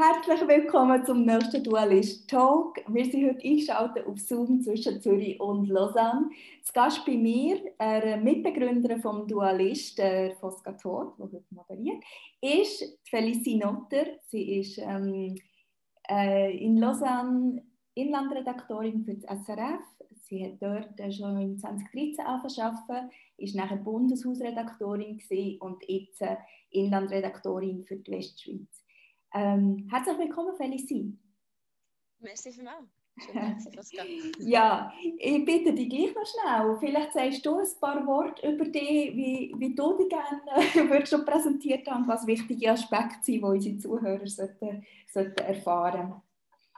Herzlich willkommen zum nächsten Dualist Talk. Wir sind heute eingeschaltet auf Zoom zwischen Zürich und Lausanne. Zu Gast bei mir, eine Mitbegründerin vom Dualist, der Fosca Thor, der heute moderiert, ist Felicie Notter. Sie ist ähm, äh, in Lausanne Inlandredaktorin für das SRF. Sie hat dort äh, schon in 2013 angefangen ist nachher Bundeshausredaktorin und jetzt äh, Inlandredaktorin für die Westschweiz. Ähm, herzlich willkommen, Felicie. Merci vielmals. ja, ich bitte dich gleich noch schnell. Vielleicht sagst du ein paar Worte über dich, wie, wie du dich gerne würdest schon präsentiert haben, was wichtige Aspekte sind, die unsere Zuhörer sollten, sollten erfahren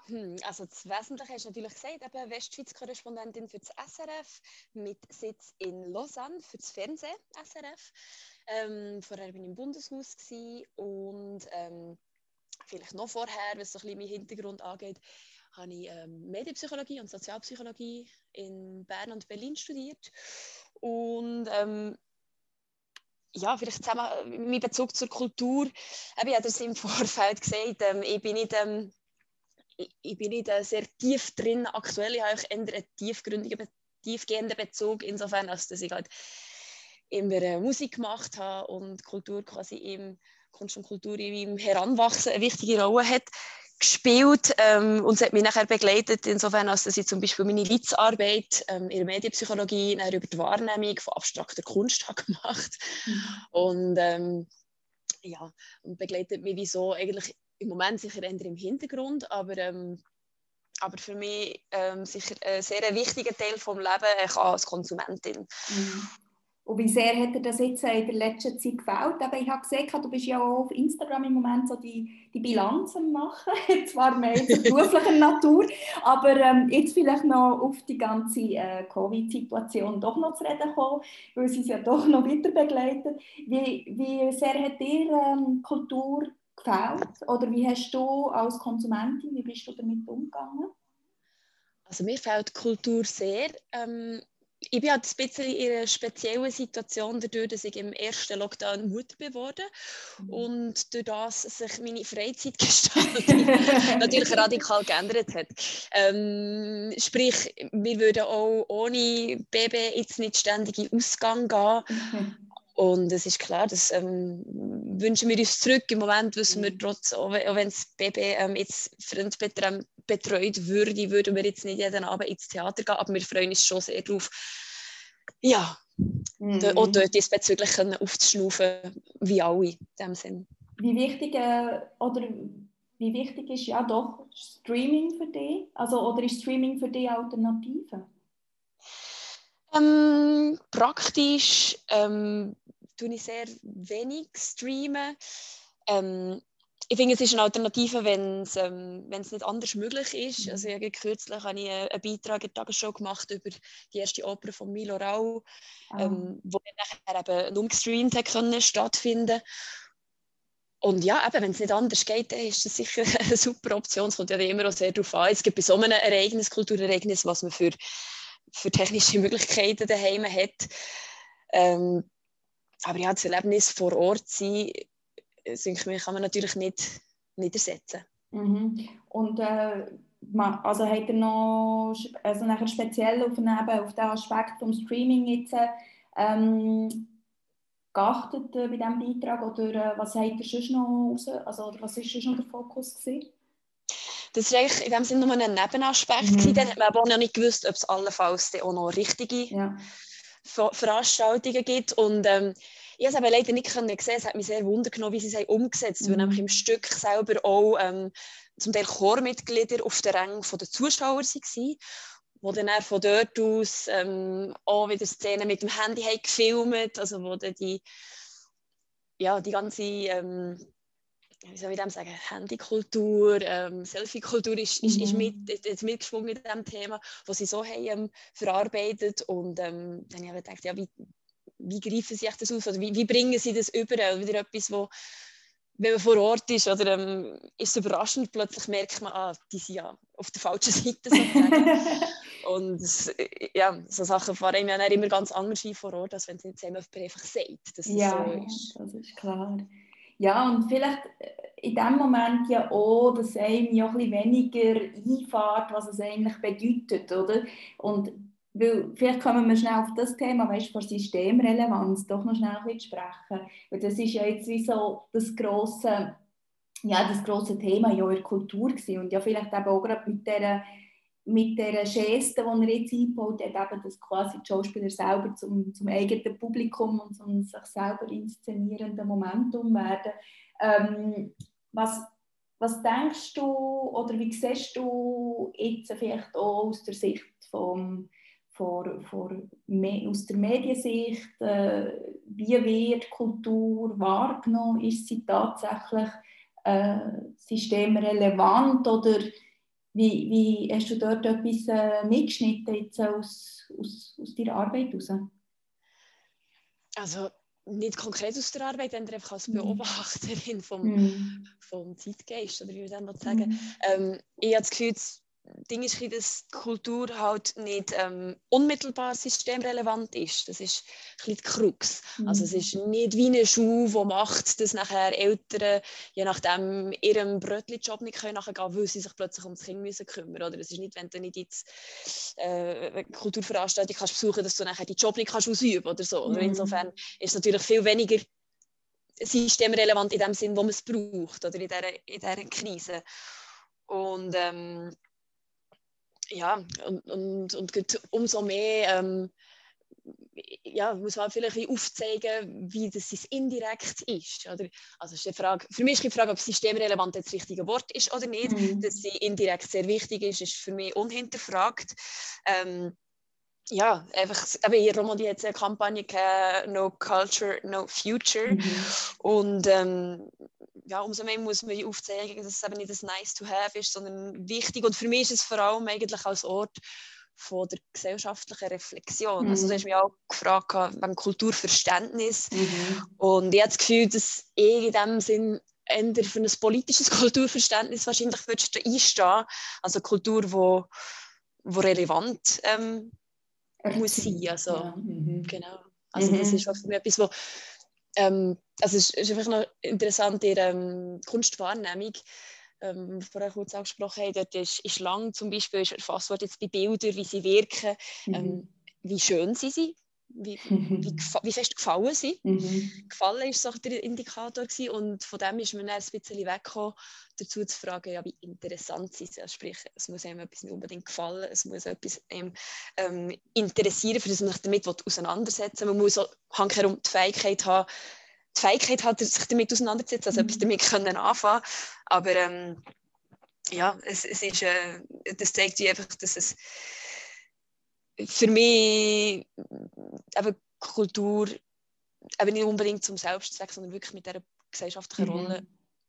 hm, also das Wesentliche hast du natürlich gesagt, eben Westschweiz-Korrespondentin für das SRF mit Sitz in Lausanne für das Fernsehen SRF. Ähm, vorher war ich im Bundeshaus und ähm, vielleicht noch vorher, was so ein bisschen meinen Hintergrund angeht, habe ich ähm, Medienpsychologie und Sozialpsychologie in Bern und Berlin studiert. Und ähm, ja, vielleicht zusammen mit Bezug zur Kultur. Ich habe das im Vorfeld gesagt, ähm, ich bin nicht, ähm, ich, bin nicht äh, sehr tief drin aktuell. Habe einen tiefgründigen, tiefgehenden Bezug, insofern, als dass ich halt immer äh, Musik gemacht habe und Kultur quasi im Kunst und Kultur in meinem Heranwachsen eine wichtige Rolle hat gespielt ähm, und es hat mich nachher begleitet, insofern, als dass ich zum Beispiel meine Litzarbeit ähm, in der Medienpsychologie über die Wahrnehmung von abstrakter Kunst habe gemacht mhm. und ähm, ja, und begleitet mich wieso eigentlich im Moment sicher eher im Hintergrund, aber, ähm, aber für mich ähm, sicher ein sehr wichtiger Teil des Lebens als Konsumentin. Mhm. Und wie sehr hat dir das jetzt in der letzten Zeit gefällt? Aber ich habe gesehen, du bist ja auch auf Instagram im Moment so die, die Bilanzen machen, zwar mehr zur beruflichen Natur, aber ähm, jetzt vielleicht noch auf die ganze äh, Covid-Situation doch noch zu reden kommen, weil sie es ja doch noch weiter begleitet. Wie, wie sehr hat dir ähm, Kultur gefällt? Oder wie hast du als Konsumentin, wie bist du damit umgegangen? Also mir fällt Kultur sehr. Ähm, ich bin halt ein bisschen in einer speziellen Situation dadurch, dass ich im ersten Lockdown Mutter geworden mhm. und durch das sich meine Freizeitgestaltung natürlich radikal geändert hat. Ähm, sprich, wir würden auch ohne Baby jetzt nicht ständig in Ausgang gehen. Mhm. Und es ist klar, das ähm, wünschen wir uns zurück. Im Moment wissen wir mhm. trotz, auch wenn das Baby ähm, jetzt Freund betreut würde, würden wir jetzt nicht jeden Abend ins Theater gehen, aber wir freuen uns schon sehr darauf, ja, mhm. auch dort diesbezüglich aufzuschnaufen, wie alle in dem Sinn. Wie wichtig, äh, oder wie wichtig ist ja doch Streaming für dich? Also, oder ist Streaming für dich Alternative? Ähm, praktisch ähm, tue ich sehr wenig streamen. Ähm, ich finde, es ist eine Alternative, wenn es ähm, nicht anders möglich ist. Mhm. Also ich kürzlich habe ich einen Beitrag in der Tagesschau gemacht über die erste Oper von Milo Rau, ah. ähm, wo nachher eben umgestreamt hat können stattfinden. Und ja, wenn es nicht anders geht, dann ist das sicher eine super Option. Es kommt ja immer auch sehr darauf an. Es gibt bei so einem Ereignis, Kulturereignis, was man für, für technische Möglichkeiten daheim hat. Ähm, aber ja, das Erlebnis vor Ort sein, denke kann man natürlich nicht, nicht ersetzen. Mhm. Und äh, also hat er noch also nachher speziell auf, eben, auf den Aspekt vom Streaming jetzt ähm, geachtet äh, bei diesem Beitrag oder äh, was hat er sonst noch raus, also oder was ist sonst noch der Fokus gewesen? Das war eigentlich in dem Sinne nur ein Nebenaspekt. Mhm. Dann hat man aber auch noch nicht gewusst, ob es allenfalls auch noch richtige ja. Veranstaltungen gibt. Und ähm, ich habe es aber leider nicht können sehen. Es hat mich sehr wundern genommen, wie sie es umgesetzt haben. Mhm. Weil nämlich im Stück selber auch ähm, zum Teil Chormitglieder auf der Rang der Zuschauer waren wo dann von dort aus ähm, auch wieder Szenen mit dem Handy haben gefilmt, also wo dann die, ja, die ganze, ähm, wie soll ich dem sagen, Handykultur, ähm, Selfie-Kultur ist, ist, ist, mhm. mit, ist mitgeschwungen in diesem Thema, wo sie so haben ähm, verarbeitet und ähm, dann habe ich gedacht, ja, wie, wie greifen sie das aus oder wie, wie bringen sie das über? Wieder etwas, wo, wenn man vor Ort ist, oder ähm, ist es überraschend, plötzlich merkt man, ah, die sind ja auf der falschen Seite sozusagen. Und ja, so Sachen fahren ja immer ganz anders vor Ort, als wenn es jemand einfach sagt, dass es ja, so ist. das ist klar. Ja, und vielleicht äh, in dem Moment ja auch, dass einem ja ein bisschen weniger einfährt, was es eigentlich bedeutet, oder? Und weil, vielleicht kommen wir schnell auf das Thema, weißt, von Systemrelevanz doch noch schnell ein sprechen, weil das ist ja jetzt wie so das grosse, ja, das grosse Thema in eurer Kultur gewesen. und ja vielleicht eben auch gerade mit dieser mit der Geste, die er jetzt eingebaut hat, eben, dass quasi die Schauspieler selber zum, zum eigenen Publikum und zum sich selber inszenierenden Momentum werden. Ähm, was, was denkst du oder wie siehst du jetzt vielleicht auch aus der Sicht vom, vor, vor, aus der Mediensicht, äh, wie wird Kultur wahrgenommen? Ist sie tatsächlich äh, systemrelevant oder wie, wie hast du dort etwas äh, mitgeschnitten jetzt aus, aus, aus deiner Arbeit heraus? Also nicht konkret aus der Arbeit, sondern einfach als mhm. Beobachterin vom, mm. vom Zeitgeist, oder wie wir das sagen. Mm. Ähm, ich habe das Gefühl, Ding ist, dass die Kultur halt nicht ähm, unmittelbar systemrelevant ist. Das ist ein die Krux. Mhm. Also es ist nicht wie eine Schule, die macht, dass nachher Eltern, je nachdem, ihrem Brötli-Job nicht können nachher gehen, weil sie sich plötzlich ums Kind müssen kümmern Oder es ist nicht, wenn du nicht jetzt äh, eine Kulturveranstaltung kannst besuchen dass du nachher die Job nicht kannst ausüben oder so. Mhm. Insofern ist es natürlich viel weniger systemrelevant in dem Sinn, wo man es braucht oder in dieser, in dieser Krise. Und ähm, ja, und, und, und umso mehr ähm, ja, muss man vielleicht aufzeigen, wie das indirekt ist. Oder? Also ist die Frage, für mich ist die Frage, ob systemrelevant das richtige Wort ist oder nicht. Mhm. Dass sie indirekt sehr wichtig ist, ist für mich unhinterfragt. Ähm, ja, einfach, eben in Romandie hat eine Kampagne gehabt, No Culture, No Future. Mhm. Und ähm, ja, umso mehr muss man aufzeigen, dass es eben nicht ein Nice to have ist, sondern wichtig. Und für mich ist es vor allem eigentlich als Ort von der gesellschaftlichen Reflexion. Mhm. Also du hast mich auch gefragt wegen Kulturverständnis. Mhm. Und ich habe das Gefühl, dass ich in dem Sinn eher für ein politisches Kulturverständnis wahrscheinlich würdest du einstehen. Also Kultur, wo, wo relevant ähm, muss sein. Also, ja. mhm. genau. Also das mhm. ist für mich etwas, wo ähm, also es ist einfach noch interessant, in der ähm, Kunstwahrnehmung, ähm, vorher kurz angesprochen haben, dort ist, ist lang zum Beispiel ist erfasst worden jetzt bei Bildern, wie sie wirken, mhm. ähm, wie schön sie sind, wie, mhm. wie, wie, fest gefallen sie. Mhm. Gefallen ist so der Indikator gewesen, und von dem ist man dann ein bisschen weggekommen, dazu zu fragen, ja, wie interessant sie sind. Sprich, es muss einem etwas nicht unbedingt gefallen, es muss etwas einem ähm, interessieren, für das man sich damit auseinandersetzen will. Man muss auch die Fähigkeit haben, die Fähigkeit hat, sich damit auseinanderzusetzen, also mhm. etwas damit können anfangen. Aber ähm, ja, es, es ist, äh, das zeigt wie einfach, dass es für mich eben Kultur eben nicht unbedingt zum Selbstzweck, sondern wirklich mit dieser gesellschaftlichen mhm. Rolle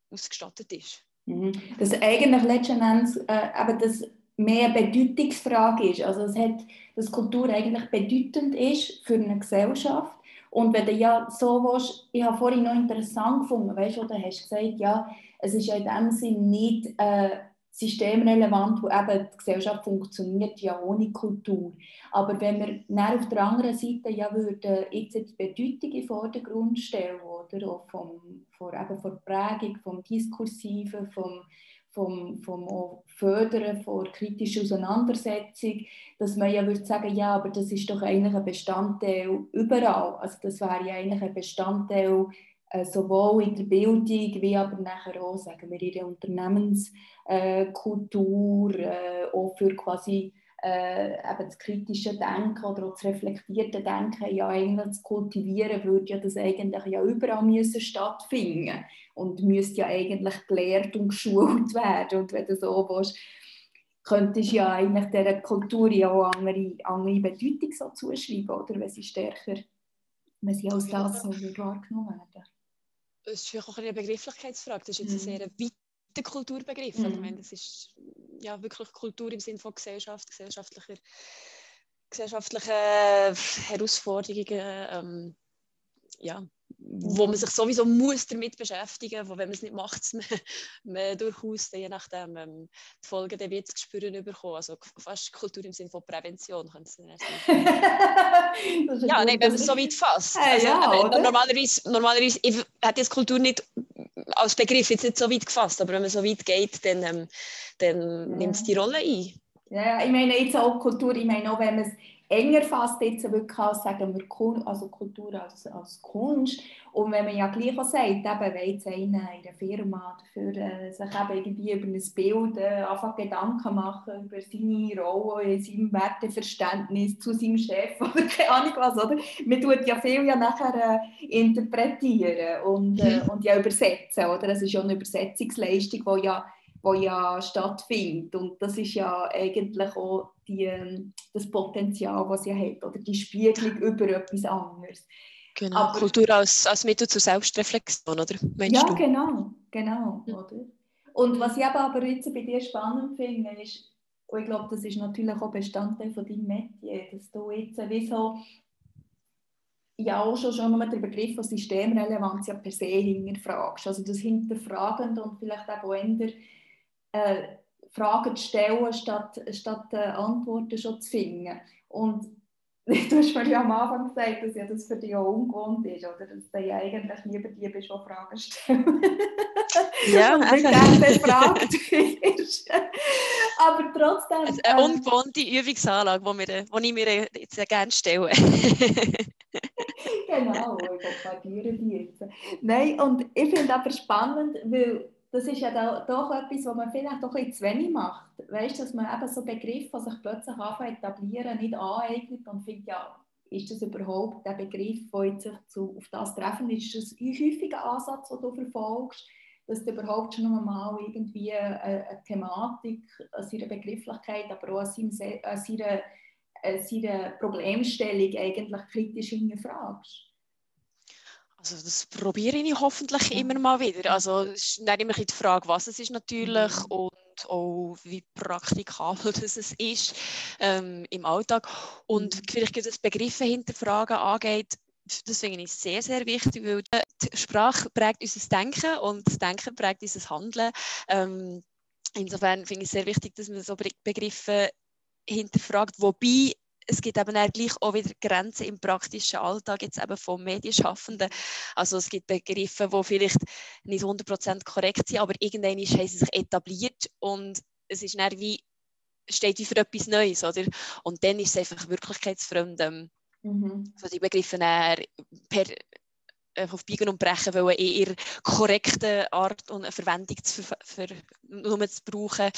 ausgestattet ist. Mhm. Dass eigentlich letzten Endes äh, eben das mehr Bedeutungsfrage ist. Also es hat, dass Kultur eigentlich bedeutend ist für eine Gesellschaft und wenn du ja so willst, ich habe vorhin noch interessant gefunden, weißt du, du hast gesagt, ja, es ist ja in dem Sinne nicht äh, systemrelevant, wo eben die Gesellschaft funktioniert ja ohne Kultur. Aber wenn wir dann auf der anderen Seite ja würden jetzt die Bedeutung in Vordergrund stellen, oder, auch vom, von, eben von Prägung, vom Diskursiven, vom vom, vom Fördern von kritischer Auseinandersetzung, dass man ja würde sagen, ja, aber das ist doch eigentlich ein Bestandteil überall. Also das wäre ja eigentlich ein Bestandteil sowohl in der Bildung wie aber nachher auch, sagen wir, in der Unternehmenskultur, äh, auch für quasi äh, eben das kritische Denken oder auch das reflektierte Denken ja eigentlich zu kultivieren, würde ja das eigentlich ja überall müssen stattfinden und müsste ja eigentlich gelehrt und geschult werden. Und wenn du so willst, könntest du ja eigentlich dieser Kultur ja auch andere, andere Bedeutung so zuschreiben, oder wenn sie stärker, wenn sie als das so wahrgenommen werden. Das ist vielleicht auch eine Begrifflichkeitsfrage. Das ist jetzt ein mhm. sehr weiter Kulturbegriff. Mhm. Also, ich meine, das ist ja wirklich Kultur im Sinne von Gesellschaft, gesellschaftlicher, gesellschaftliche Herausforderungen. Ähm, ja, wo man sich sowieso muss damit beschäftigen muss, wo wenn man es nicht macht, man, man durchaus je nachdem ähm, die Folgen wird zu spüren bekommen. Also fast Kultur im Sinne von Prävention könnte es sein. ja, nein, wenn man es so weit fasst. Also, ja, äh, normalerweise, normalerweise ich hätte jetzt Kultur nicht als Begriff jetzt nicht so weit gefasst, aber wenn man so weit geht, dann, ähm, dann ja. nimmt es die Rolle ein. Ja, ich meine jetzt auch Kultur, ich meine auch, wenn man es enger fasst, jetzt wirklich als, sagen wir, also Kultur als, als Kunst. Und wenn man ja gleich auch sagt, eben, wenn jetzt einer in einer Firma dafür, äh, sich eben irgendwie über ein Bild äh, einfach Gedanken machen, über seine Rolle, seinem Werteverständnis zu seinem Chef oder keine Ahnung was, oder? Man tut ja viel ja nachher äh, interpretieren und, äh, mhm. und ja übersetzen, oder? Das ist ja eine Übersetzungsleistung, die ja wo ja stattfindet. Und das ist ja eigentlich auch die, ähm, das Potenzial, was sie hat, oder die Spiegelung über etwas anderes. Genau, Aber, Kultur als, als Mittel zur Selbstreflexion, oder? Meinst ja, du? genau, genau, ja. oder? Und was ich aber jetzt bei dir spannend finde, ist, und ich glaube, das ist natürlich auch Bestandteil von deinem Metier, dass du jetzt wie so ja auch schon, schon nur den Begriff von Systemrelevanz ja per se hinterfragst. Also das Hinterfragend und vielleicht auch eher äh, Fragen zu stellen, statt, statt äh, Antworten schon zu finden. Und du hast mir ja am Anfang gesagt, dass ja das für dich auch ungewohnt ist, oder? Dass du ja eigentlich lieber die bist, die Fragen stellen. Ja, und gerne befragt wirst. Aber trotzdem... Also eine ähm, ungewohnte Übungsanlage, die, wir, die ich mir jetzt sehr gerne stelle. genau, ich propagiere die jetzt. Nein, und ich finde aber spannend, weil das ist ja da, doch etwas, was man vielleicht doch ein zu wenig macht. Weißt du, dass man eben so Begriffe, die sich plötzlich anfangen etablieren, nicht aneignet und findet, ja, ist das überhaupt der Begriff, der sich zu, auf das treffen ist, das ein häufiger Ansatz, den du verfolgst, dass du überhaupt schon einmal irgendwie eine, eine Thematik, an seiner Begrifflichkeit, aber auch an, seinem, an an seiner Problemstellung eigentlich kritisch hinterfragst? Also das probiere ich hoffentlich immer mal wieder. Also es ist dann immer die Frage, was es ist natürlich mhm. und auch wie praktikabel das es ist ähm, im Alltag. Und mhm. vielleicht das Begriffe hinterfragen angeht, das finde ich sehr, sehr wichtig, weil die Sprache prägt unser Denken und das Denken prägt unser Handeln. Ähm, insofern finde ich es sehr wichtig, dass man so Begriffe hinterfragt, wobei es gibt eben auch gleich auch wieder Grenzen im praktischen Alltag jetzt eben von Medienschaffenden. Also es gibt Begriffe, die vielleicht nicht 100% korrekt sind, aber irgendwann haben sie sich etabliert und es ist dann wie, steht wie für etwas Neues, oder? Und dann ist es einfach wirklichkeitsfremd, ähm, mhm. so die Begriffe per auf Biegen und Brechen wollen, in ihrer korrekten Art und Verwendung zu, für, für, nur zu brauchen.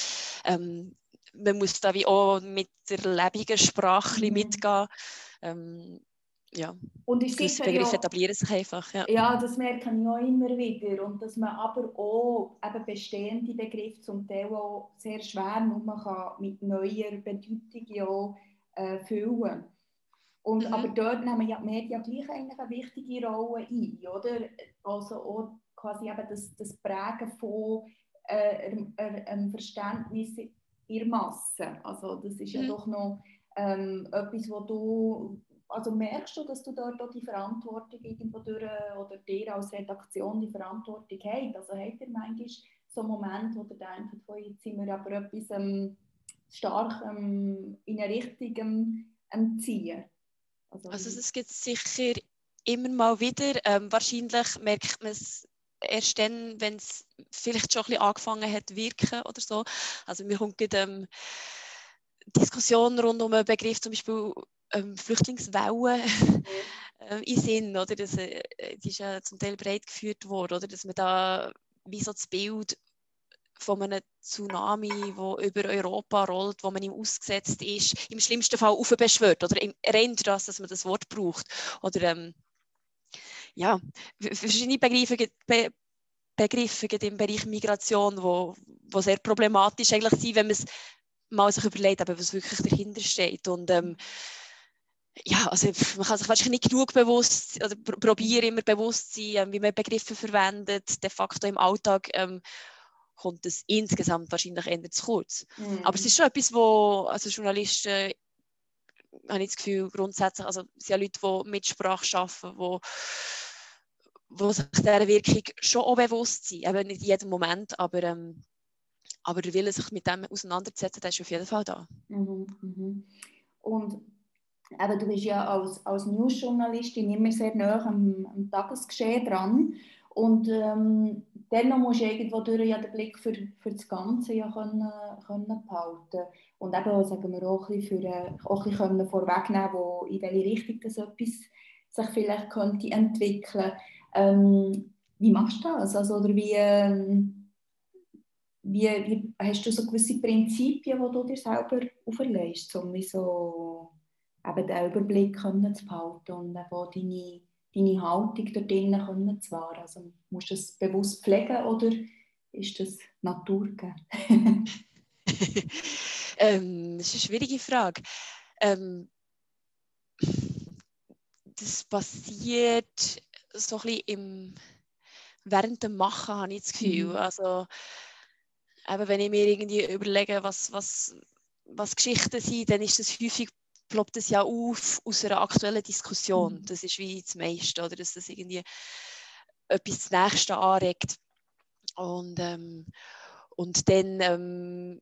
Ähm, man muss da wie auch mit der lebenden Sprache mhm. mitgehen. Ähm, ja. Und ich das Begriff ja, etablieren sich einfach. Ja. ja, das merke ich auch immer wieder. Und dass man aber auch eben bestehende Begriffe zum Teil auch sehr schwer nur kann mit neuer Bedeutung auch, äh, füllen und, mhm. Aber dort nehmen ja die Medien gleich eigentlich eine wichtige Rolle ein, oder? Also auch quasi eben das, das Prägen von äh, einem Verständnis in Masse. Also das ist ja mhm. doch noch ähm, etwas, wo du, also merkst du, dass du dort auch die Verantwortung irgendwo durch, oder dir als Redaktion die Verantwortung habt? Also habt ihr manchmal so einen Moment, wo ihr denkt, oh, jetzt sind wir aber etwas ähm, stark ähm, in eine Richtung ähm, ziehen? Also, also es gibt sicher immer mal wieder, ähm, wahrscheinlich merkt man es erst dann, wenn es vielleicht schon ein bisschen angefangen hat wirken oder so. Also mir kommt ähm, Diskussionen rund um einen Begriff, zum Beispiel ähm, Flüchtlingswellen äh, in Sinn, oder? Das, äh, die ist ja zum Teil breit geführt worden, oder? Dass man da wie so das Bild von einem Tsunami, wo über Europa rollt, wo man ihm ausgesetzt ist, im schlimmsten Fall aufbeschwört oder rennt das, dass man das Wort braucht. Oder ähm, ja, verschiedene Begriffe, Be Begriffe im Bereich Migration, wo, wo sehr problematisch eigentlich sind, wenn man es mal sich überlegt, aber was wirklich dahinter steht. Und ähm, ja, also man kann sich wahrscheinlich nicht genug bewusst, oder pr probieren immer bewusst sein, ähm, wie man Begriffe verwendet, de facto im Alltag. Ähm, kommt es insgesamt wahrscheinlich eher zu kurz. Mhm. Aber es ist schon etwas, wo also Journalisten habe ich das Gefühl, grundsätzlich, also es sind ja Leute, die mit Sprache arbeiten, die wo sich dieser Wirkung schon auch bewusst sind. Eben nicht in jedem Moment, aber, ähm, aber der Wille, sich mit dem auseinanderzusetzen, der ist auf jeden Fall da. Mhm, mhm. Und eben, du bist ja als, als Newsjournalistin immer sehr nah am, am Tagesgeschehen dran. Und ähm, dennoch musst du irgendwo durch ja den Blick für, für das Ganze ja können, können behalten und eben, sagen wir auch ein bisschen, für, äh, auch ein bisschen vorwegnehmen, wo, in welche Richtung das etwas sich vielleicht könnte entwickeln. Ähm, wie machst du das? Also, oder wie, ähm, wie, wie, hast du so gewisse Prinzipien, die du dir selber auferlegst, um so eben den Überblick können zu behalten und eben deine, deine Haltung dort drinnen zu wahren? Also, musst du das bewusst pflegen oder ist das Natur ähm, das ist eine schwierige Frage. Ähm, das passiert so ein bisschen im, während dem Machen, habe ich das Gefühl. Mhm. Also, eben, wenn ich mir irgendwie überlege, was, was, was Geschichten sind, dann ist das häufig ploppt es ja auf aus einer aktuellen Diskussion. Mhm. Das ist wie das meiste, oder dass das irgendwie etwas das Nächste anregt. Und, ähm, und dann ähm,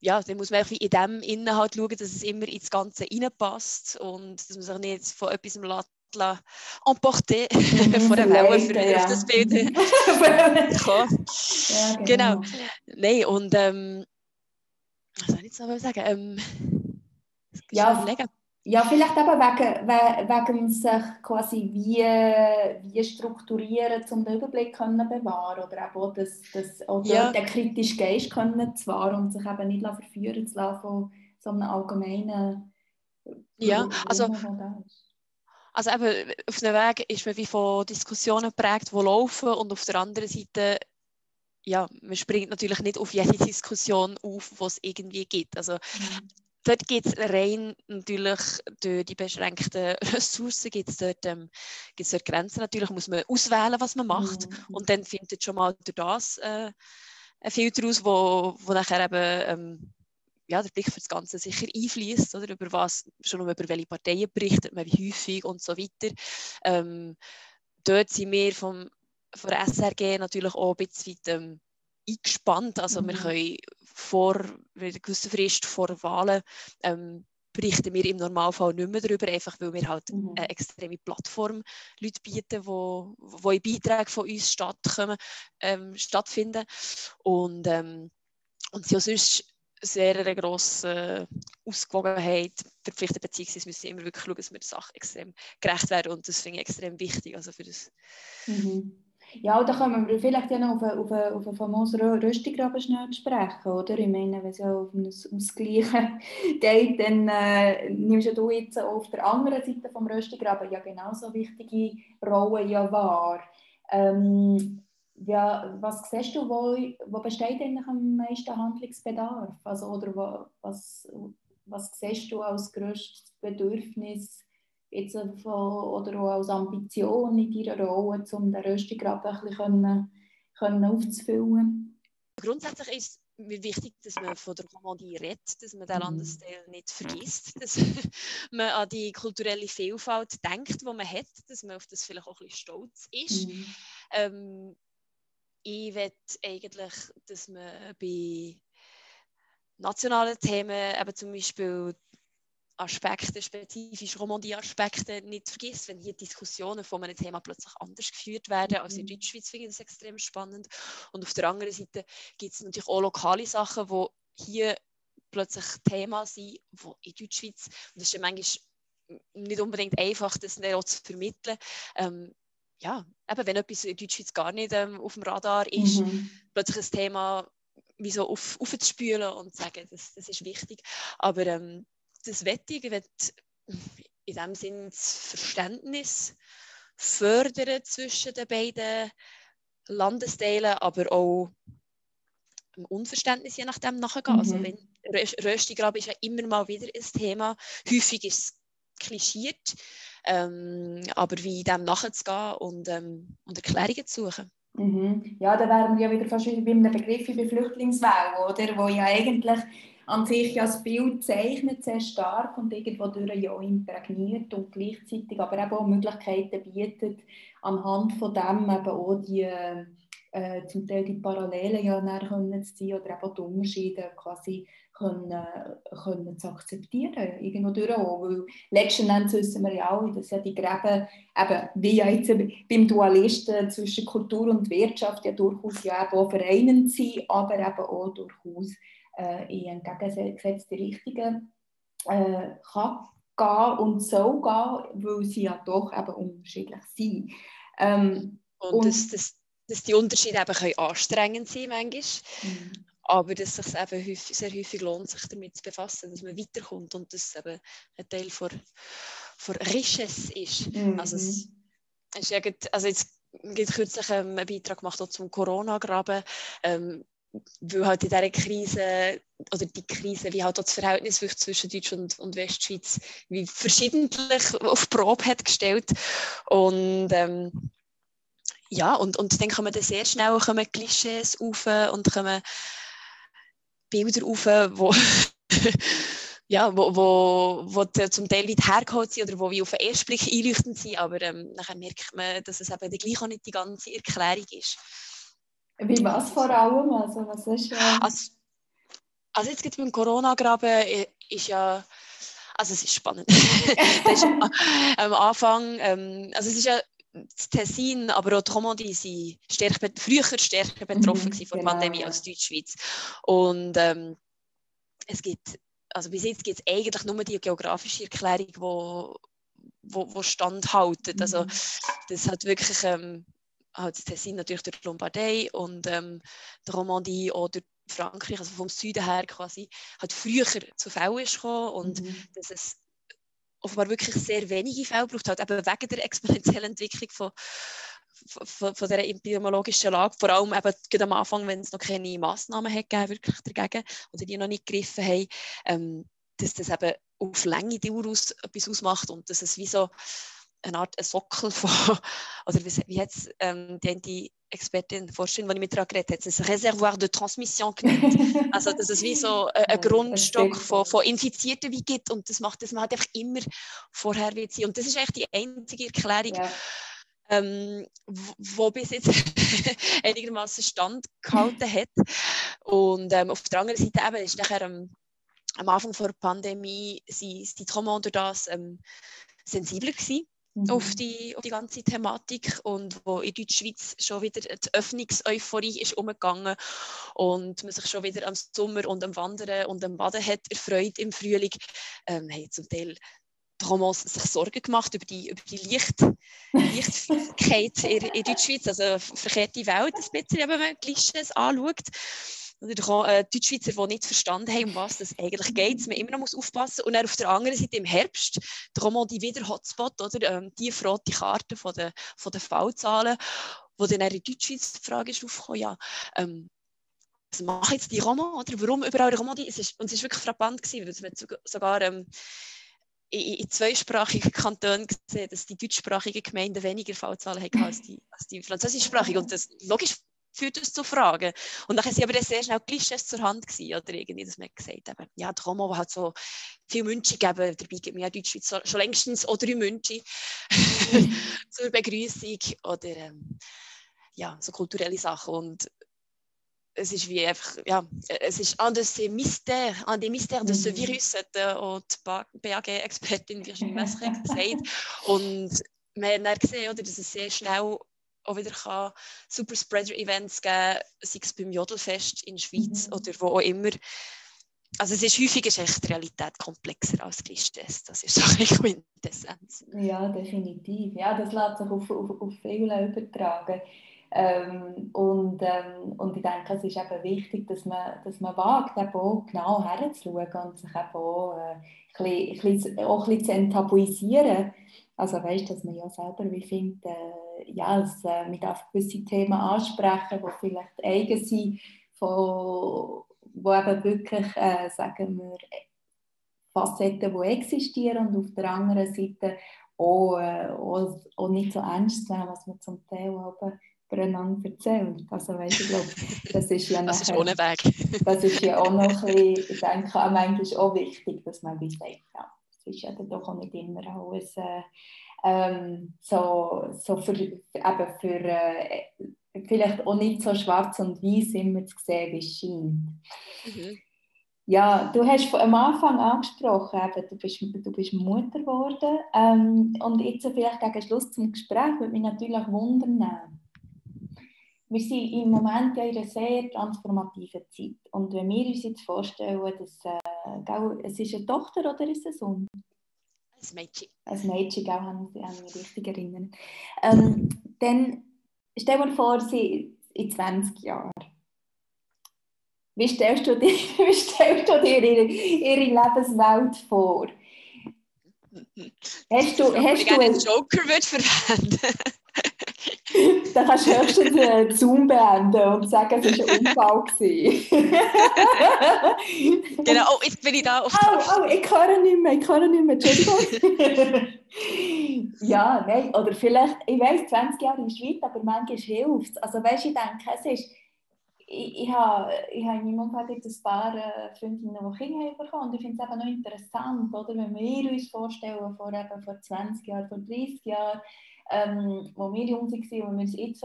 ja, dann muss man in diesem Inhalt schauen, dass es immer ins Ganze reinpasst und dass man sich nicht von etwas lässt, emporter mhm, von der Welle für ja. das Bild ja, genau. genau. Nein, und ähm, was soll ich jetzt noch sagen? Ähm, ja, ja, vielleicht eben wegen, wegen sich quasi wie, wie strukturieren, um den Überblick können bewahren oder eben auch das, das, oder ja. den kritischen Geist können zu wahren und sich eben nicht verführen zu lassen von so einem allgemeinen Ja, also, also eben, auf dem Weg ist man wie von Diskussionen geprägt, die laufen und auf der anderen Seite ja, man springt natürlich nicht auf jede Diskussion auf, die es irgendwie gibt. Also mhm dort gibt es rein natürlich durch die beschränkten Ressourcen gibt es dort, ähm, dort Grenzen. Natürlich muss man auswählen, was man macht mhm. und dann findet schon mal durch das äh, ein Filter aus, wo, wo nachher eben ähm, ja, der Blick für das Ganze sicher einfließt, oder über was, schon über welche Parteien berichtet man, wie häufig und so weiter. Ähm, dort sind wir vom, von der SRG natürlich auch ein bisschen weit, ähm, eingespannt. Also mhm. wir können vor einer gewissen Frist vor Wahlen ähm, berichten wir im Normalfall nicht mehr darüber, einfach weil wir halt mhm. eine extreme Plattform Leute bieten, wo, wo in Beiträgen von uns stattkommen, ähm, stattfinden. Und, ähm, und sie auch sonst sehr eine grosse Ausgewogenheit verpflichtet, beziehungsweise müssen immer wirklich schauen, dass wir der Sache extrem gerecht werden und das finde ich extrem wichtig. Also für das. Mhm. Ja, da kommen wir vielleicht ja noch auf, auf, auf einen famosen Röstigraben schnell sprechen, oder? Ich meine, wenn es ja auf das Ausgleichen geht, dann äh, nimmst du jetzt auf der anderen Seite vom Röstigraben ja genauso wichtige Rollen ja wahr. Ähm, ja, was siehst du, wo, wo besteht eigentlich am meisten Handlungsbedarf? Also, oder wo, was, was siehst du als grösstes Bedürfnis jetzt von, oder auch als Ambition in deiner Rolle, um den Röstigraben ein bisschen können, aufzufüllen? Grundsätzlich ist mir wichtig, dass man von der Romandie redet, dass man den mhm. Landesteil nicht vergisst, dass man an die kulturelle Vielfalt denkt, die man hat, dass man auf das vielleicht auch ein bisschen stolz ist. Mhm. Ähm, ich will eigentlich, dass man bei nationalen Themen, eben zum Beispiel Aspekte, spezifisch Romandie-Aspekte nicht vergisst, wenn hier Diskussionen von einem Thema plötzlich anders geführt werden als in mhm. Deutschschweiz, finde ich das extrem spannend. Und auf der anderen Seite gibt es natürlich auch lokale Sachen, die hier plötzlich Thema sind, die in Deutschschweiz, und das ist ja manchmal nicht unbedingt einfach, das auch zu vermitteln. Ähm, ja, eben, wenn etwas in Deutschschweiz gar nicht ähm, auf dem Radar ist, mhm. plötzlich ein Thema wie so auf, aufzuspülen und zu sagen, das, das ist wichtig. Aber ähm, das Wettige wird in dem Sinne das Verständnis fördern zwischen den beiden Landesteilen, aber auch ein Unverständnis je nachdem nachgehen. Also mhm. Also wenn Röstigraben ist ja immer mal wieder ein Thema. Häufig ist es klischiert, ähm, aber wie dem nachzugehen und, ähm, und Erklärungen zu suchen. Mhm. Ja, da wären wir ja wieder fast wie bei einem Begriff wie Flüchtlingswelle, oder? Wo ja eigentlich an sich ja das Bild zeichnet sehr stark und irgendwo durch ja auch imprägniert und gleichzeitig aber eben auch Möglichkeiten bietet, anhand von dem eben auch die, äh, zum Teil die Parallelen ja näher können zu ziehen oder eben die Unterschiede quasi können, können zu akzeptieren, irgendwo durch auch. Weil letzten Endes wissen wir ja auch, dass ja die Gräben, eben, wie ja jetzt beim Dualisten zwischen Kultur und Wirtschaft ja durchaus ja eben auch vereinend sind, aber eben auch durchaus äh, in entgegengesetzte Richtungen äh, kann gehen und soll gehen, weil sie ja doch eben unterschiedlich sind. Ähm, und, und dass, dass, dass die Unterschiede eben können anstrengend sein manchmal. Mhm. Aber dass es sich eben häufig, sehr häufig lohnt, sich damit zu befassen, dass man weiterkommt und dass es eben ein Teil von, von Richesse ist. Mhm. Also, es ist ja, also jetzt gibt kürzlich einen Beitrag gemacht zum Corona-Graben. Ähm, weil halt in dieser Krise, oder die Krise, wie halt das Verhältnis zwischen Deutschland und, und Westschweiz wie verschiedentlich auf Probe hat gestellt. Und ähm, ja, und, und dann kommen dann sehr schnell kommen Klischees auf und kommen Bilder auf, wo, ja, wo, wo, wo zum Teil weit hergeholt sind oder wo wie auf den ersten Blick einleuchtend sind, aber ähm, nachher merkt man, dass es eben gleich auch nicht die ganze Erklärung ist. Wie was vor allem? Also, was ist, äh... also, also jetzt beim Corona-Graben äh, ist ja also es ist spannend. ist am, am Anfang, ähm, also es ist ja das Tessin, aber auch die Romandie sind stärker, früher stärker betroffen mhm, von der genau, Pandemie als die Deutschschweiz. Und ähm, es gibt, also bis jetzt gibt es eigentlich nur die geografische Erklärung, die wo, wo, wo standhaltet. Also mhm. das hat wirklich ähm, halt das Tessin natürlich durch die Lombardei und ähm, die Romandie oder Frankreich, also vom Süden her quasi, hat früher zu Fällen gekommen und mhm. dass es offenbar wirklich sehr wenige Fälle braucht, halt eben wegen der exponentiellen Entwicklung von, von, von dieser epidemiologischen Lage, vor allem eben am Anfang, wenn es noch keine Massnahmen hat gegeben, wirklich dagegen, oder die noch nicht gegriffen haben, ähm, dass das eben auf lange Dauer aus, etwas ausmacht. Und dass es wie so eine Art ein Sockel von, oder wie, wie jetzt ähm, die, die Expertin vorstellen, die ich mit ihr geredet habe, es ein Reservoir de Transmission genannt. also, dass es wie so ein, ein Grundstock von, von Infizierten wie gibt und das macht, dass man halt einfach immer vorher wird sein. Und das ist eigentlich die einzige Erklärung, ja. ähm, wo, bis jetzt einigermaßen standgehalten hat. Und ähm, auf der anderen Seite eben ist nachher ähm, am Anfang der Pandemie sind die Trauma durch das ähm, sensibler gewesen mhm. auf, die, auf die ganze Thematik und wo in Deutschschweiz schon wieder die Öffnungseuphorie ist umgegangen und man sich schon wieder am Sommer und am Wandern und am Baden hat erfreut im Frühling, ähm, haben zum Teil Romans sich Sorgen gemacht über die, über die Licht, Lichtfähigkeit in, in Deutschschweiz, also verkehrte Welt ein bisschen, wenn man Klischees anschaut. Natürlich auch äh, Deutschschweizer, die nicht verstanden haben, um was es eigentlich geht, dass man immer noch muss aufpassen. Und dann auf der anderen Seite im Herbst, da kommt die wieder Hotspot, oder, ähm, die rote Karte von den, von den Fallzahlen, wo dann in Deutschschweiz die Frage ist aufgekommen, ja, ähm, was machen jetzt die Roman, oder warum überall die Roman? Es ist, und es war wirklich frappant, gewesen, weil es sogar ähm, in, in zweisprachigen Kantonen gesehen, dass die deutschsprachigen Gemeinden weniger Fallzahlen haben als die, als die französischsprachigen. Und das logisch führt uns zu Fragen. Und dann sind aber dann sehr schnell Klischees zur Hand gewesen, oder irgendwie, dass man gesagt hat, ja, der Homo hat so viele München gegeben, dabei gibt mir ja Deutschschweiz schon längstens auch drei München zur Begrüßung oder ähm, ja, so kulturelle Sachen und es ist wie einfach, ja, es ist un de ces mystères, un des mystères de ce mhm. virus, hat äh, auch die BAG-Expertin Virginie Messer gesagt. Und man hat dann gesehen, oder, dass es sehr schnell auch wieder kann Super Spreader Events geben, sei es beim Jodelfest in der Schweiz mhm. oder wo auch immer. Also es ist häufig ist echt die Realität komplexer als Klischees. Das ist so eine Quintessenz. Ja, definitiv. Ja, das lässt sich auf, auf, auf viele übertragen. Ähm, und, ähm, und ich denke, es ist eben wichtig, dass man, dass man wagt, eben auch genau herzuschauen und sich eben auch, äh, ein bisschen, auch ein bisschen zu enttabuisieren. Also weißt, dass man ja selber wie findet, äh, ja, es, äh, man darf gewisse Themen ansprechen, die vielleicht eigen sind, von, wo eben wirklich, äh, sagen wir, Facetten, die existieren und auf der anderen Seite auch, äh, auch, auch nicht so ernst nehmen, was man zum Teil aber voneinander erzählt. Also weißt, ich glaube, das ist ja das nachher, ist Weg. das ist ja auch noch ein bisschen, ich denke, auch manchmal auch wichtig, dass man wie sagt, ja, es ist ja dann doch auch nicht immer alles äh, ähm, so, so für, eben für äh, vielleicht auch nicht so schwarz und weiß immer zu sehen, wie es scheint. Mhm. Ja, du hast am Anfang angesprochen, eben, du, bist, du bist Mutter geworden. Ähm, und jetzt vielleicht gegen Schluss zum Gespräch würde mich natürlich wundern. Wir sind im Moment in einer sehr transformativen Zeit. Und wenn wir uns jetzt vorstellen, dass äh, es ist eine Tochter oder ist es ein Sohn? Ein Mädchen. Ein Mädchen, gell, habe ich mich richtig erinnern. Ähm, dann stell dir vor, sie in 20 Jahren. Wie stellst du dir, wie stellst du dir ihre, ihre Lebenswelt vor? Hast du, hast du einen Joker verwenden Dann kannst du höchstens den Zoom beenden und sagen, es war ein Unfall. genau, oh, jetzt bin ich da auf der Oh, oh, ich höre nicht mehr, ich höre nicht mehr, Entschuldigung. ja, nein, oder vielleicht, ich weiss, 20 Jahre ist weit, aber manchmal hilft es. Also weißt du, ich denke, es ist ich, ich habe ich ha in meinem Umfeld jetzt ein paar äh, Freundinnen, die Kinder bekommen. Und ich finde es eben noch interessant, oder? wenn wir uns vorstellen, vor, eben, vor 20 Jahren, vor 30 Jahren, ähm, wo wir jung waren, und wir uns jetzt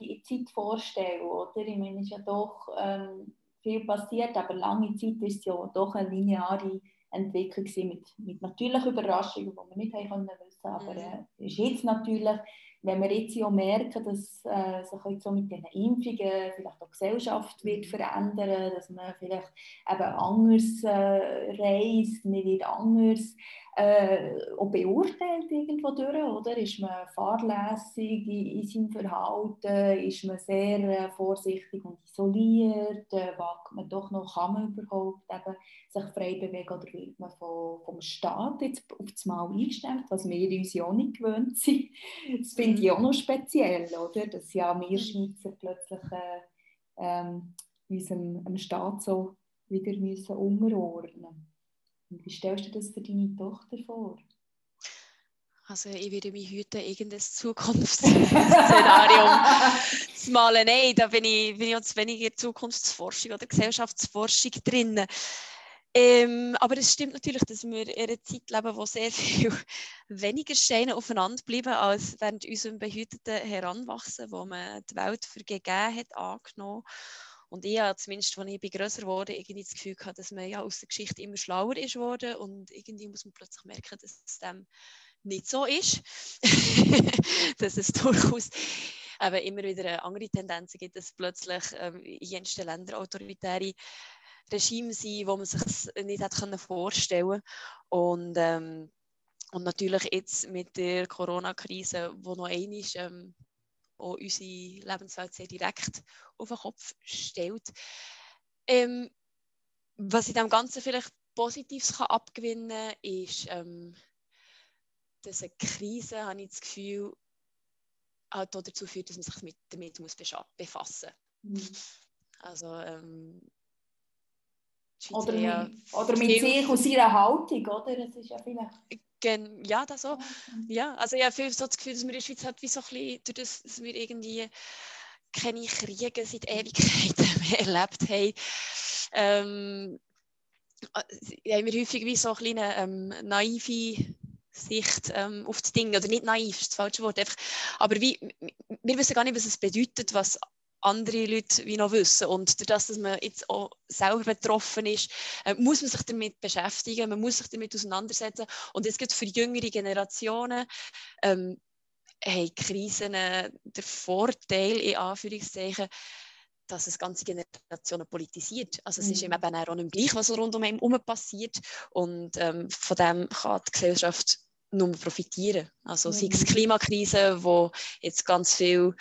die Zeit vorstellen. Oder? Ich meine, es ist ja doch ähm, viel passiert, aber lange Zeit ist es ja doch eine lineare Entwicklung mit, mit natürlichen Überraschungen, die wir nicht haben können wissen. Aber mhm. äh, ist jetzt natürlich wenn wir jetzt ja merken, dass äh, sich jetzt so mit den Impfungen vielleicht auch Gesellschaft wird mhm. verändern, dass man vielleicht eben anders äh, reist, man wird anders äh, auch beurteilt irgendwo durch, oder? Ist man fahrlässig in, in seinem Verhalten, ist man sehr äh, vorsichtig und isoliert, äh, wagt man doch noch, kann man überhaupt eben sich frei bewegen oder wird man vom, vom Staat jetzt auf das Mal eingestellt, was wir uns ja auch nicht gewöhnt sind. Das finde ich mhm. auch noch speziell, oder? Dass ja wir mhm. Schweizer plötzlich äh, ähm, unserem Staat so wieder müssen umordnen müssen. Wie stellst du das für deine Tochter vor? Also ich würde mich hüten, irgendein Zukunftsszenario zu malen. Nein, da bin ich, bin ich jetzt weniger Zukunftsforschung oder Gesellschaftsforschung drin. Ähm, aber es stimmt natürlich, dass wir in einer Zeit leben, wo sehr viel weniger Steine aufeinander bleiben als während unserem behüteten Heranwachsen, wo man die Welt für gegeben hat, angenommen und ich habe zumindest, als ich größer wurde, irgendwie das Gefühl gehabt, dass man ja aus der Geschichte immer schlauer ist worden und irgendwie muss man plötzlich merken, dass es dem nicht so ist. dass es durchaus eben immer wieder andere Tendenzen gibt, dass plötzlich ähm, in jensten Ländern autoritäre Regime sind, wo man sich nicht hätte vorstellen Und, ähm, und natürlich jetzt mit der Corona-Krise, wo noch einmal ähm, auch unsere Lebenswelt sehr direkt auf den Kopf stellt. Ähm, was ich dem Ganzen vielleicht Positives kann abgewinnen kann, ist, ähm, dass eine Krise, habe ich das Gefühl, halt auch dazu führt, dass man sich mit, damit muss befassen muss. Mhm. Also, ähm, oder, mit, oder mit sich und seiner Haltung, oder? Das ist ja vielleicht... Ja, das so. Ja, also ich habe viel so das Gefühl, dass wir in der Schweiz halt wie so ein bisschen, durch das, dass wir irgendwie keine Kriege seit Ewigkeiten mehr erlebt haben, ähm, äh, haben wir häufig wie so eine kleine ähm, naive Sicht ähm, auf das Ding, oder nicht naiv, ist das falsche Wort, einfach, aber wie, wir wissen gar nicht, was es bedeutet, was andere Leute wie noch wissen. Und durch das, dass man jetzt auch selber betroffen ist, äh, muss man sich damit beschäftigen, man muss sich damit auseinandersetzen. Und es gibt für jüngere Generationen ähm, haben Krisen äh, der Vorteil, in Anführungszeichen, dass es ganze Generationen politisiert. Also es mhm. ist eben auch nicht gleich, was rund um ihn herum passiert. Und ähm, von dem kann die Gesellschaft nur profitieren. Also mhm. sei es Klimakrise, wo jetzt ganz viel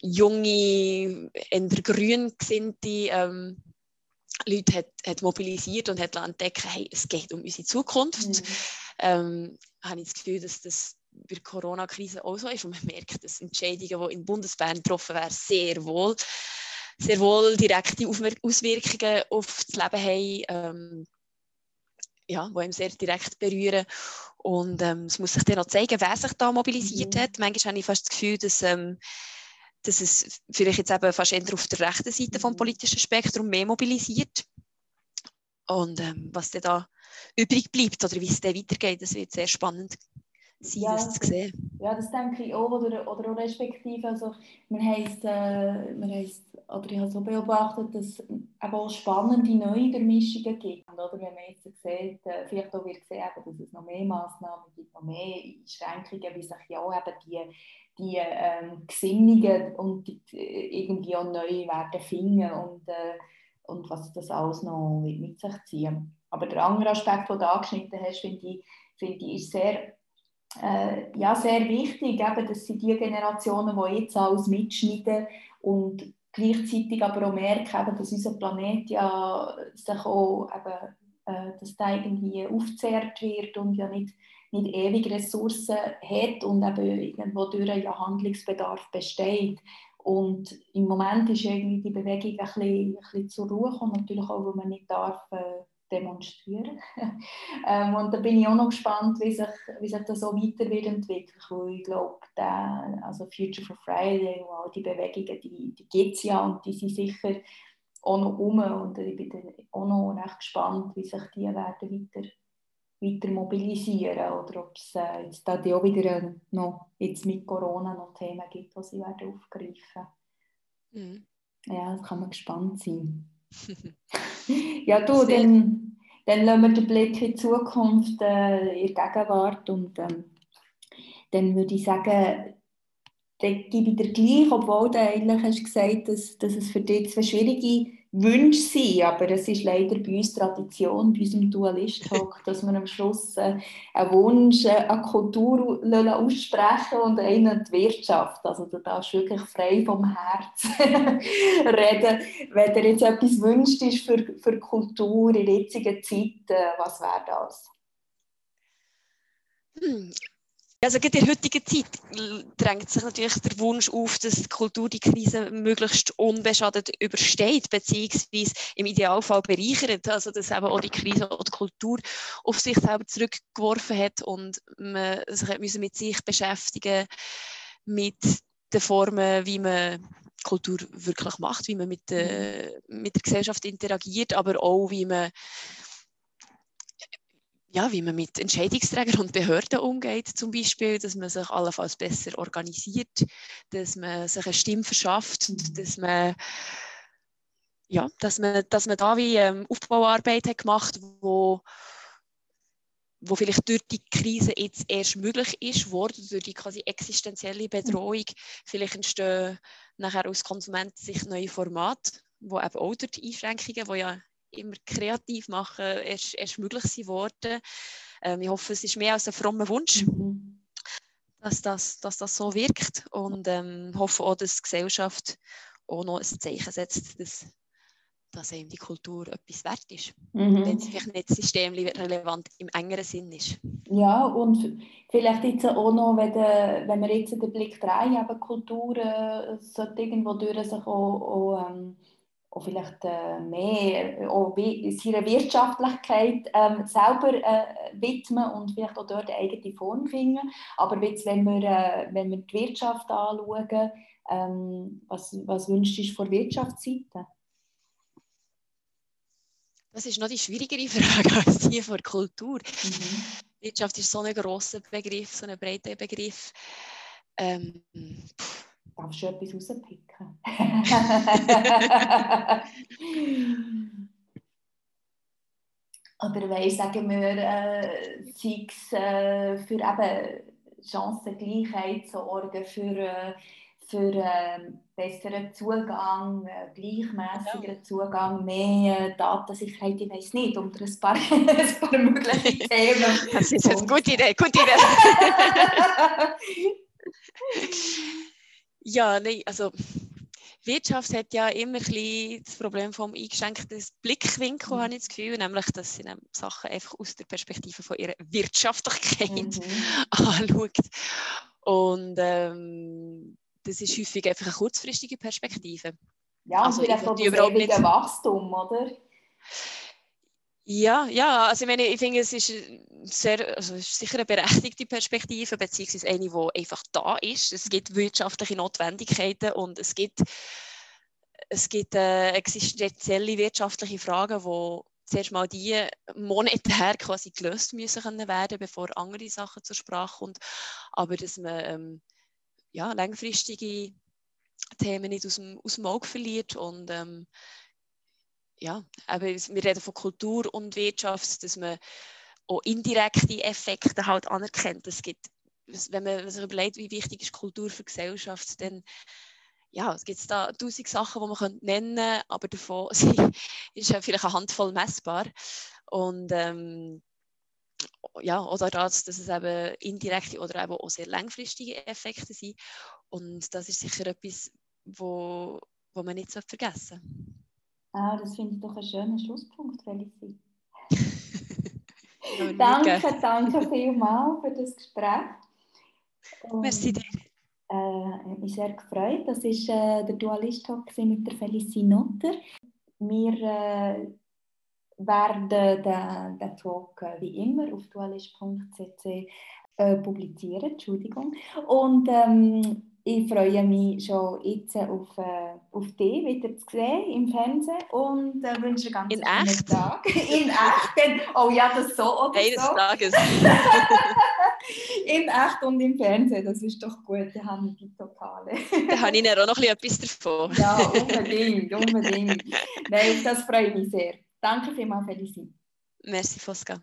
junge, in der grün gesinnte ähm, Leute hat, hat mobilisiert und hat entdeckt, hey, es geht um unsere Zukunft. Mhm. Ähm, habe ich das Gefühl, dass das bei der Corona-Krise auch so ist und man merkt, dass Entscheidungen, die in Bundesbern getroffen werden, sehr wohl, sehr wohl direkte Auswirkungen auf das Leben haben, ähm, ja, die ihm sehr direkt berühren. Und ähm, es muss sich dann auch zeigen, wer sich da mobilisiert mhm. hat. Manchmal habe ich fast das Gefühl, dass ähm, dass es vielleicht jetzt eben fast eher auf der rechten Seite vom politischen Spektrum mehr mobilisiert. Und ähm, was dann da übrig bleibt oder wie es dann weitergeht, das wird sehr spannend sein, ja, das zu sehen. Ja, das denke ich auch, oder, oder auch respektive, also man heisst, äh, man heisst, oder ich habe so beobachtet, dass es auch spannende neue Durchmischungen gibt, oder wenn man jetzt sieht, äh, vielleicht auch wird sehen, dass es noch mehr Massnahmen gibt, noch mehr Einschränkungen, wie sich ja auch eben die, die ähm, Gesinnungen und die, äh, irgendwie auch neu werden finden und, äh, und was das alles noch mit sich ziehen. Aber der andere Aspekt, den du angeschnitten hast, finde ich, finde ich, ist sehr äh, ja, sehr wichtig, eben, dass sie die Generationen, die jetzt alles mitschneiden und gleichzeitig aber auch merken, dass unser Planet ja sich auch eben, äh, dass der irgendwie aufgezehrt wird und ja nicht, nicht ewig Ressourcen hat und eben irgendwo durch ja Handlungsbedarf besteht. Und im Moment ist irgendwie die Bewegung ein bisschen, ein bisschen zur Ruhe gekommen, natürlich auch, weil man nicht darf, äh, demonstrieren. ähm, und da bin ich auch noch gespannt, wie sich, wie sich das so weiter wird entwickeln. Weil ich glaube, also Future for Friday und all die Bewegungen, die, die gibt es ja und die sind sicher auch noch um. Und ich bin auch noch recht gespannt, wie sich die werden weiter, weiter mobilisieren oder ob es äh, jetzt da auch wieder noch jetzt mit Corona noch Themen gibt, die sie werden aufgreifen. Mhm. Ja, da kann man gespannt sein. ja, du, dann, dann lassen wir den Blick in die Zukunft, äh, in die Gegenwart und ähm, dann würde ich sagen, dann gebe ich dir gleich, obwohl du eigentlich hast gesagt dass, dass es für dich zwei schwierige Wünsche sind, aber es ist leider bei uns Tradition, bei unserem Dualist-Talk, dass wir am Schluss äh, einen Wunsch, äh, eine Kultur aussprechen und einen die Wirtschaft. Also du darfst wirklich frei vom Herz reden. Wenn dir jetzt etwas wünscht ist für, für Kultur in der jetzigen Zeit, äh, was wäre das? Hm, also in der heutigen Zeit drängt sich natürlich der Wunsch auf, dass die Kultur die Krise möglichst unbeschadet übersteht, beziehungsweise im Idealfall bereichert. Also dass eben auch die Krise oder die Kultur auf sich selber zurückgeworfen hat und man sich mit sich beschäftigen mit den Formen, wie man Kultur wirklich macht, wie man mit, der, mit der Gesellschaft interagiert, aber auch wie man ja, wie man mit Entscheidungsträgern und Behörden umgeht, zum Beispiel, dass man sich allenfalls besser organisiert, dass man sich eine Stimme verschafft, mhm. dass man ja, dass man, dass man da wie ähm, Aufbauarbeit hat gemacht, wo wo vielleicht durch die Krise jetzt erst möglich ist worden, durch die quasi existenzielle Bedrohung. Vielleicht entstehen nachher aus Konsumentensicht neue Formate, wo eben auch durch die Einschränkungen, die ja immer kreativ machen erst, erst möglich geworden. Ähm, ich hoffe, es ist mehr als ein frommer Wunsch, mhm. dass, das, dass das so wirkt und ähm, hoffe auch, dass die Gesellschaft auch noch ein Zeichen setzt, dass, dass eben die Kultur etwas wert ist, mhm. wenn sie vielleicht nicht systemrelevant im engeren Sinn ist. Ja, und vielleicht jetzt auch noch, wenn, der, wenn wir jetzt den Blick drehen, eben Kultur äh, sollte irgendwo durch sich auch, auch ähm, auch vielleicht äh, mehr äh, auch seiner Wirtschaftlichkeit ähm, selber äh, widmen und vielleicht auch dort eine eigene Form finden. Aber jetzt, wenn, wir, äh, wenn wir die Wirtschaft anschauen, ähm, was, was wünschst du von Wirtschaftsseite? Das ist noch die schwierigere Frage als die von der Kultur. Mhm. Wirtschaft ist so ein grosser Begriff, so ein breiter Begriff. Ähm, Darfst du etwas rauspicken? Oder weißt, sagen wir, äh, sei es äh, für eben Chancengleichheit sorgen, für, äh, für äh, besseren Zugang, äh, gleichmäßigeren ja. Zugang, mehr äh, Datensicherheit, ich weiß nicht, unter ein paar, ein paar mögliche Themen. Das ist eine gute Idee, gute Idee. Ja, nein, also Wirtschaft hat ja immer ein das Problem vom eingeschränkten Blickwinkel, mhm. habe ich das Gefühl, nämlich, dass sie Sachen einfach aus der Perspektive von ihrer Wirtschaftlichkeit mhm. anschaut. Und ähm, das ist häufig einfach eine kurzfristige Perspektive. Ja, also, und vielleicht auch das ewige Wachstum, oder? Ja, ja, also ich meine, ich finde, es ist, sehr, also es ist sicher eine berechtigte Perspektive, beziehungsweise eine, die einfach da ist. Es gibt wirtschaftliche Notwendigkeiten und es gibt, es gibt äh, existenzielle wirtschaftliche Fragen, die zuerst mal die monetär quasi gelöst müssen können werden, bevor andere Sachen zur Sprache kommen. Aber dass man ähm, ja, langfristige Themen nicht aus dem, aus dem Auge verliert und ähm, ja, aber wir reden von Kultur und Wirtschaft, dass man auch indirekte Effekte halt anerkennt. Es gibt, wenn man sich überlegt, wie wichtig ist Kultur für die Gesellschaft, dann ja, es gibt da tausend Sachen, die man nennen könnte, aber davon ist ja vielleicht eine Handvoll messbar. Und ähm, ja, oder das, dass es eben indirekte oder eben auch sehr langfristige Effekte sind. Und das ist sicher etwas, wo, wo man nicht vergessen sollte. Ah, das finde ich doch ein schöner Schlusspunkt, Felicie. danke, danke vielmals für das Gespräch. Und, Merci dir. Äh, hat mich sehr gefreut. Das war äh, der Dualist-Talk mit der Felicie Notter. Wir äh, werden den, den Talk äh, wie immer auf dualist.cc äh, publizieren. Entschuldigung. Und ähm, ich freue mich schon jetzt auf, äh, auf dich wieder zu sehen im Fernsehen und äh, wünsche einen ganz schönen Tag. In echt? Oh ja, das so oder Eines so. Tages. in echt und im Fernsehen, das ist doch gut, da habe ich die Totale. da habe ich auch noch etwas davon. ja, unbedingt, unbedingt. Nein, das freut mich sehr. Danke vielmals, Felicie. Merci, Fosca.